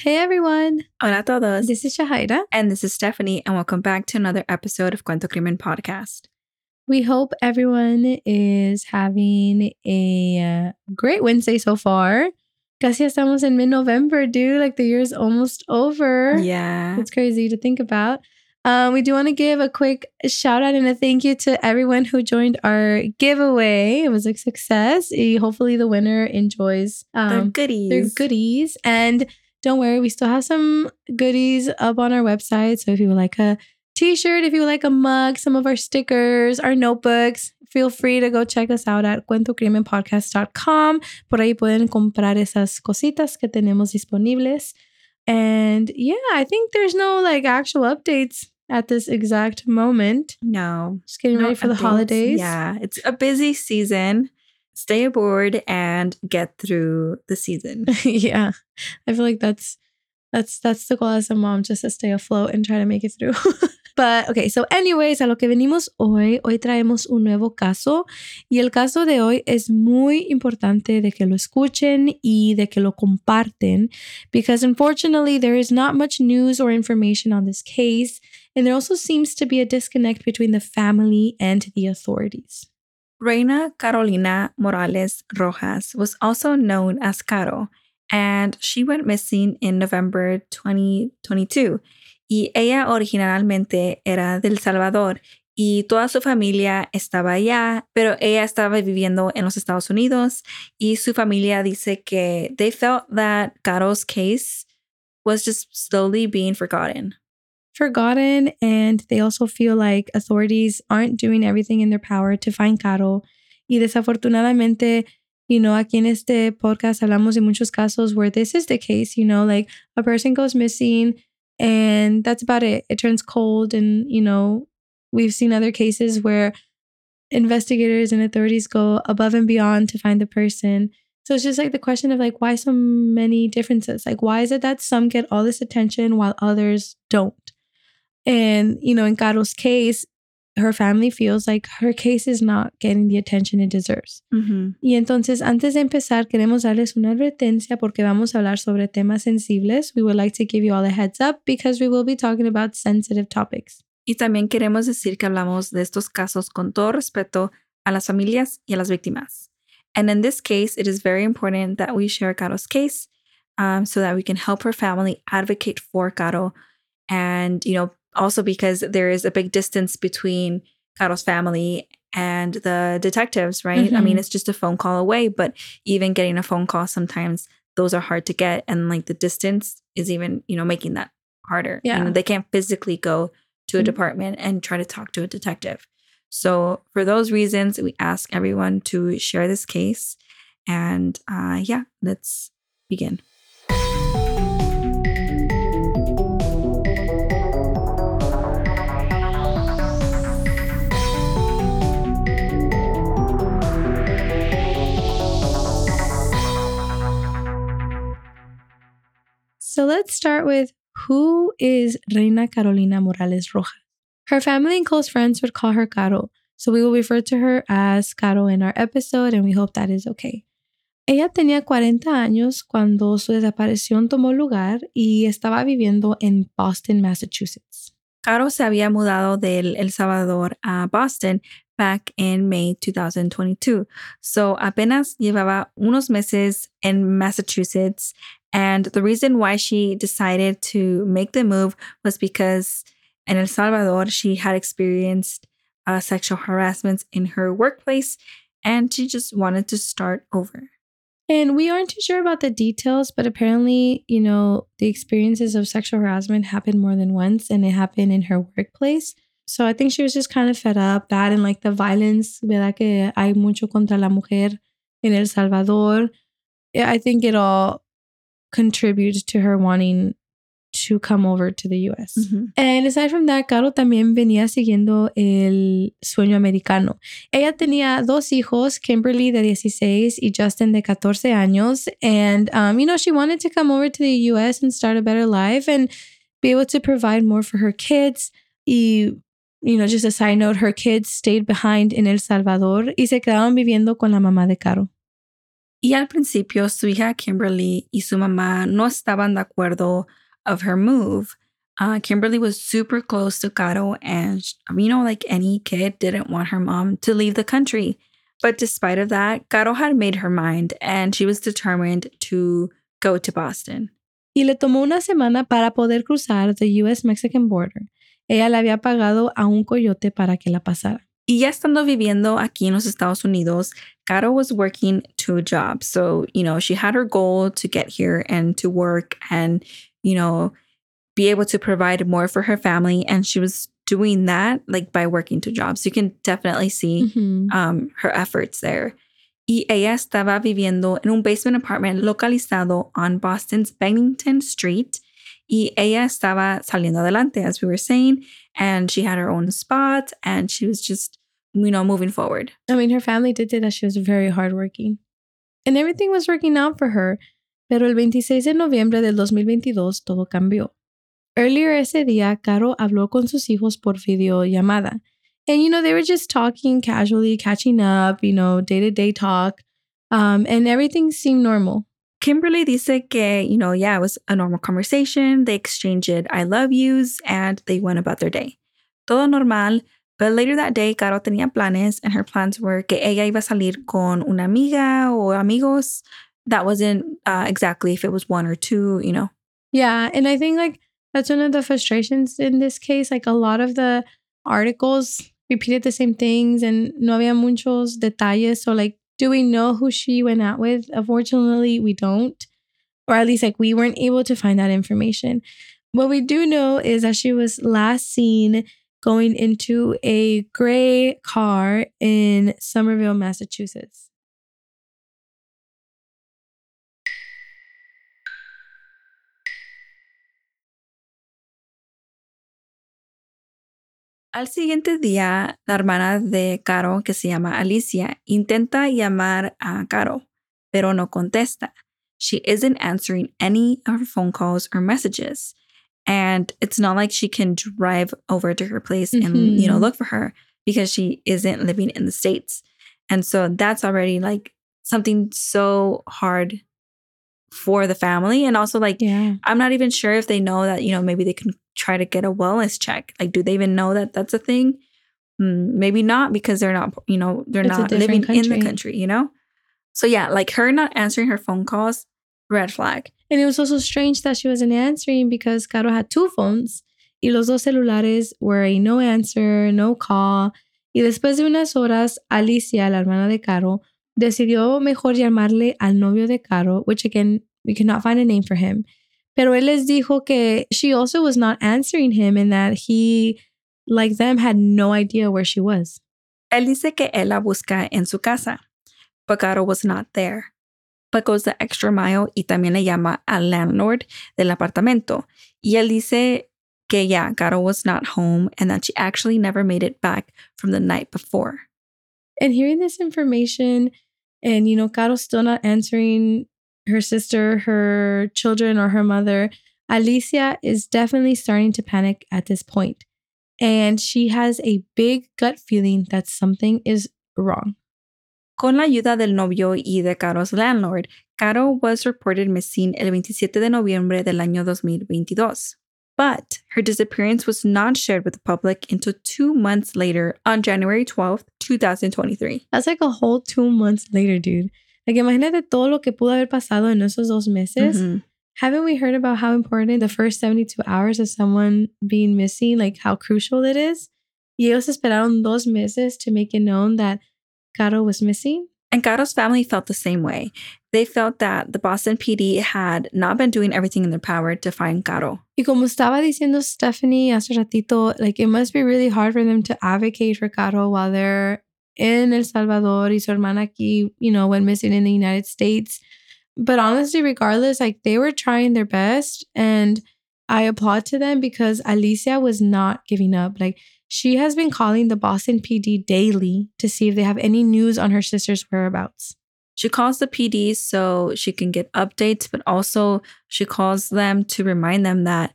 Hey everyone. Hola a todos. This is Jahaira. And this is Stephanie, and welcome back to another episode of Cuento Crimen Podcast. We hope everyone is having a uh, great Wednesday so far. Casi estamos in mid November, dude. Like the year's almost over. Yeah. It's crazy to think about. Um, we do want to give a quick shout out and a thank you to everyone who joined our giveaway. It was a success. Hopefully, the winner enjoys um, their goodies. Their goodies. And don't worry, we still have some goodies up on our website. So if you would like a t shirt, if you would like a mug, some of our stickers, our notebooks, feel free to go check us out at cuentocrimenpodcast.com. Por ahí pueden comprar esas cositas que tenemos disponibles. And yeah, I think there's no like actual updates at this exact moment. No. Just getting no ready for updates. the holidays. Yeah, it's a busy season. Stay aboard and get through the season. yeah. I feel like that's that's that's the goal as a mom, just to stay afloat and try to make it through. But, okay, so anyways, a lo que venimos hoy, hoy traemos un nuevo caso y el caso de hoy es muy importante de que lo escuchen y de que lo comparten because unfortunately there is not much news or information on this case and there also seems to be a disconnect between the family and the authorities. Reina Carolina Morales Rojas was also known as Caro and she went missing in November 2022 y ella originalmente era del Salvador y toda su familia estaba allá, pero ella estaba viviendo en los Estados Unidos y su familia dice que they felt that Caro's case was just slowly being forgotten. Forgotten, and they also feel like authorities aren't doing everything in their power to find Caro. Y desafortunadamente, you know, aquí en este podcast hablamos de muchos casos where this is the case, you know, like a person goes missing and that's about it. It turns cold. And, you know, we've seen other cases where investigators and authorities go above and beyond to find the person. So it's just like the question of like, why so many differences? Like, why is it that some get all this attention while others don't? And, you know, in Caro's case, her family feels like her case is not getting the attention it deserves. Mm-hmm. Y entonces, antes de empezar, queremos darles una advertencia porque vamos a hablar sobre temas sensibles. We would like to give you all a heads up because we will be talking about sensitive topics. Y también queremos decir que hablamos de estos casos con todo respeto a las familias y a las víctimas. And in this case, it is very important that we share Caro's case um, so that we can help her family advocate for Caro and, you know, also because there is a big distance between Caro's family and the detectives, right? Mm-hmm. I mean, mm-hmm. it's just a phone call away, but even getting a phone call sometimes those are hard to get and like the distance is even, you know, making that harder. Yeah. You know, they can't physically go to a mm-hmm. department and try to talk to a detective. So for those reasons, we ask everyone to share this case. And uh, yeah, let's begin. So let's start with who is Reina Carolina Morales Rojas? Her family and close friends would call her Caro, so we will refer to her as Caro in our episode, and we hope that is okay. Ella tenía 40 años cuando su desaparición tomó lugar y estaba viviendo en Boston, Massachusetts. Caro se había mudado del El Salvador a Boston back in May 2022. So apenas llevaba unos meses en Massachusetts and the reason why she decided to make the move was because in El Salvador, she had experienced uh, sexual harassment in her workplace and she just wanted to start over. And we aren't too sure about the details, but apparently, you know, the experiences of sexual harassment happened more than once and it happened in her workplace. So I think she was just kind of fed up, that and like the violence, ¿verdad? Que hay mucho contra la mujer en El Salvador. I think it all contribute to her wanting to come over to the US. And aside from that, Caro también venía siguiendo el sueño americano. Ella tenía dos hijos, Kimberly de 16 y Justin de 14 años. And, um, you know, she wanted to come over to the US and start a better life and be able to provide more for her kids. Y, you know, just a side note, her kids stayed behind in El Salvador y se quedaron viviendo con la mamá de Caro. Y al principio, su hija Kimberly y su mamá no estaban de acuerdo of her move. Uh, Kimberly was super close to Caro, and you know, like any kid, didn't want her mom to leave the country. But despite of that, Caro had made her mind, and she was determined to go to Boston. Y le tomó una semana para poder cruzar the U.S.-Mexican border. Ella le había pagado a un coyote para que la pasara. Y ya estando viviendo aquí en los Estados Unidos, Caro was working two jobs. So, you know, she had her goal to get here and to work and, you know, be able to provide more for her family. And she was doing that like by working two jobs. You can definitely see Mhm. um, her efforts there. Y ella estaba viviendo en un basement apartment localizado on Boston's Bennington Street. Y ella estaba saliendo adelante, as we were saying, and she had her own spot and she was just, you know, moving forward. I mean, her family did say that she was very hardworking. And everything was working out for her. Pero el 26 de noviembre del 2022 todo cambió. Earlier ese día, Caro habló con sus hijos por videollamada. And, you know, they were just talking casually, catching up, you know, day to day talk. Um, and everything seemed normal. Kimberly dice que, you know, yeah, it was a normal conversation. They exchanged I love yous and they went about their day. Todo normal. But later that day, Caro tenía planes and her plans were que ella iba a salir con una amiga o amigos. That wasn't uh, exactly if it was one or two, you know. Yeah, and I think like that's one of the frustrations in this case. Like a lot of the articles repeated the same things and no había muchos detalles. So like, do we know who she went out with? Unfortunately, we don't. Or at least like we weren't able to find that information. What we do know is that she was last seen going into a gray car in Somerville, Massachusetts. Al siguiente día, la hermana de Caro, que se llama Alicia, intenta llamar a Caro, pero no contesta. She isn't answering any of her phone calls or messages. And it's not like she can drive over to her place and, you know, Mhm. look for her because she isn't living in the States. And so that's already like something so hard for the family. And also, like, Yeah. I'm not even sure if they know that, you know, maybe they can try to get a wellness check. Like, do they even know that that's a thing? Mm, maybe not because they're not, you know, they're It's not living different in the country. country, you know? So, yeah, like her not answering her phone calls, red flag. And it was also strange that she wasn't answering because Caro had two phones y los dos celulares were a no answer, no call. Y después de unas horas, Alicia, la hermana de Caro, decidió mejor llamarle al novio de Caro, which again, we cannot find a name for him. Pero él les dijo que she also was not answering him and that he, like them, had no idea where she was. Él dice que él la busca en su casa, but Caro was not there. But goes the extra mile y también le llama al landlord del apartamento. Y él dice que yeah, Caro was not home and that she actually never made it back from the night before. And hearing this information, and you know, Caro still not answering her sister, her children, or her mother, Alicia is definitely starting to panic at this point. And she has a big gut feeling that something is wrong. Con la ayuda del novio y de Caro's landlord, Caro was reported missing el 27 de noviembre del año 2022. But her disappearance was not shared with the public until two months later on January 12th, 2023. That's like a whole two months later, dude. Like, imagínate todo lo que pudo haber pasado en esos dos meses. Mhm. Haven't we heard about how important the first 72 hours of someone being missing, like how crucial it is? Y ellos esperaron dos meses to make it known that Caro was missing. And Caro's family felt the same way. They felt that the Boston PD had not been doing everything in their power to find Caro. Y como estaba diciendo Stephanie hace ratito, like it must be really hard for them to advocate for Caro while they're in El Salvador y su hermana aquí, you know, went missing in the United States. But honestly, regardless, like they were trying their best and I applaud to them because Alicia was not giving up. Like she has been calling the Boston PD daily to see if they have any news on her sister's whereabouts. She calls the PD so she can get updates, but also she calls them to remind them that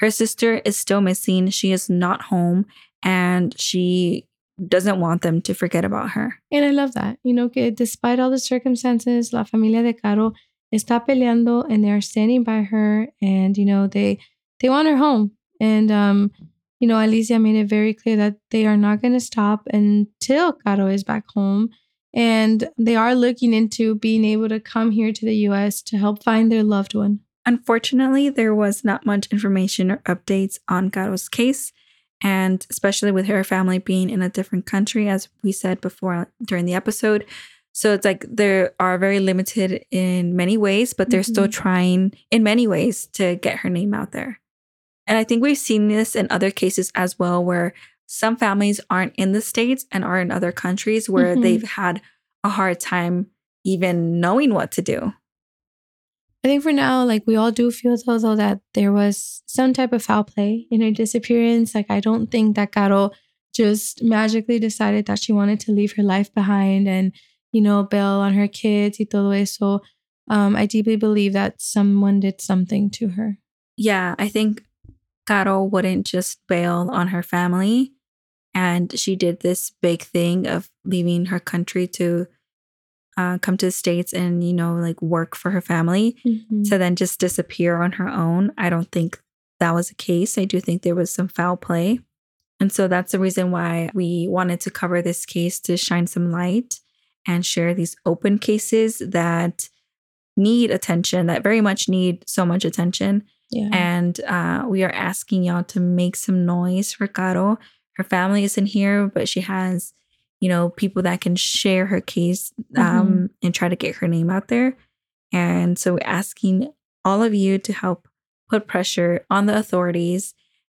her sister is still missing. She is not home and she doesn't want them to forget about her. And I love that. You know, que despite all the circumstances, la familia de Caro está peleando and they're standing by her and, you know, they they want her home. And um, you know, Alicia made it very clear that they are not going to stop until Caro is back home. And they are looking into being able to come here to the US to help find their loved one. Unfortunately, there was not much information or updates on Caro's case, and especially with her family being in a different country, as we said before during the episode. So it's like they are very limited in many ways, but they're mm-hmm. still trying in many ways to get her name out there. And I think we've seen this in other cases as well, where some families aren't in the States and are in other countries where mm-hmm. they've had a hard time even knowing what to do. I think for now, like we all do feel though, though that there was some type of foul play in her disappearance. Like I don't think that Caro just magically decided that she wanted to leave her life behind and, you know, bail on her kids y todo eso. Um, I deeply believe that someone did something to her. Yeah, I think Caro wouldn't just bail on her family. And she did this big thing of leaving her country to uh, come to the States and, you know, like work for her family mm-hmm. to then just disappear on her own. I don't think that was the case. I do think there was some foul play. And so that's the reason why we wanted to cover this case to shine some light and share these open cases that need attention, that very much need so much attention. Yeah. And uh, we are asking y'all to make some noise for Caro. Her family isn't here, but she has you know, people that can share her case um, mm-hmm. and try to get her name out there. And so we're asking all of you to help put pressure on the authorities.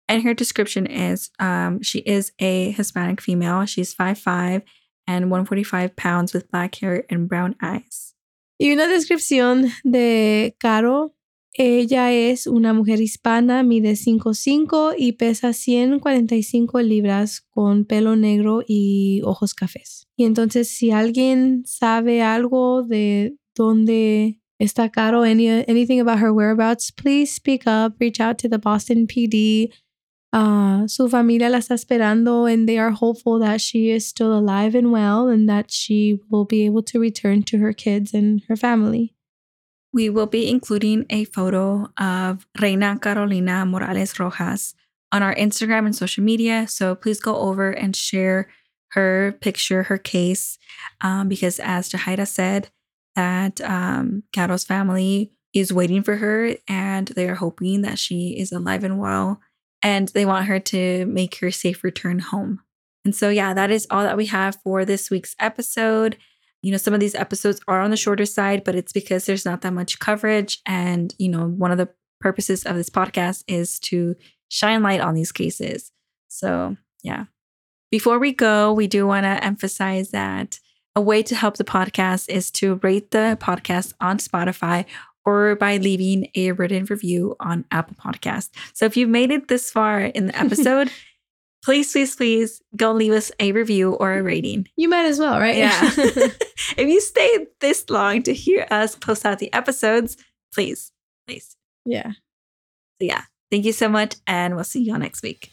And her description is um, she is a Hispanic female. She's 5'5 and 145 pounds with black hair and brown eyes. Y una descripción de Caro Ella es una mujer hispana, mide 5'5 y pesa 145 libras con pelo negro y ojos cafés. Y entonces si alguien sabe algo de dónde está Caro, any, anything about her whereabouts, please speak up, reach out to the Boston PD. Uh, su familia la está esperando and they are hopeful that she is still alive and well and that she will be able to return to her kids and her family. We will be including a photo of Reina Carolina Morales Rojas on our Instagram and social media. So please go over and share her picture, her case, um, because as Jahaira said, that um, Caro's family is waiting for her and they are hoping that she is alive and well and they want her to make her safe return home. And so, yeah, that is all that we have for this week's episode you know, some of these episodes are on the shorter side, but it's because there's not that much coverage. And, you know, one of the purposes of this podcast is to shine light on these cases. So, yeah. Before we go, we do want to emphasize that a way to help the podcast is to rate the podcast on Spotify or by leaving a written review on Apple Podcast. So if you've made it this far in the episode, please, please, please go leave us a review or a rating. You might as well, right? Yeah. if you stayed this long to hear us post out the episodes, please, please. Yeah. So, yeah. Thank you so much. And we'll see you all next week.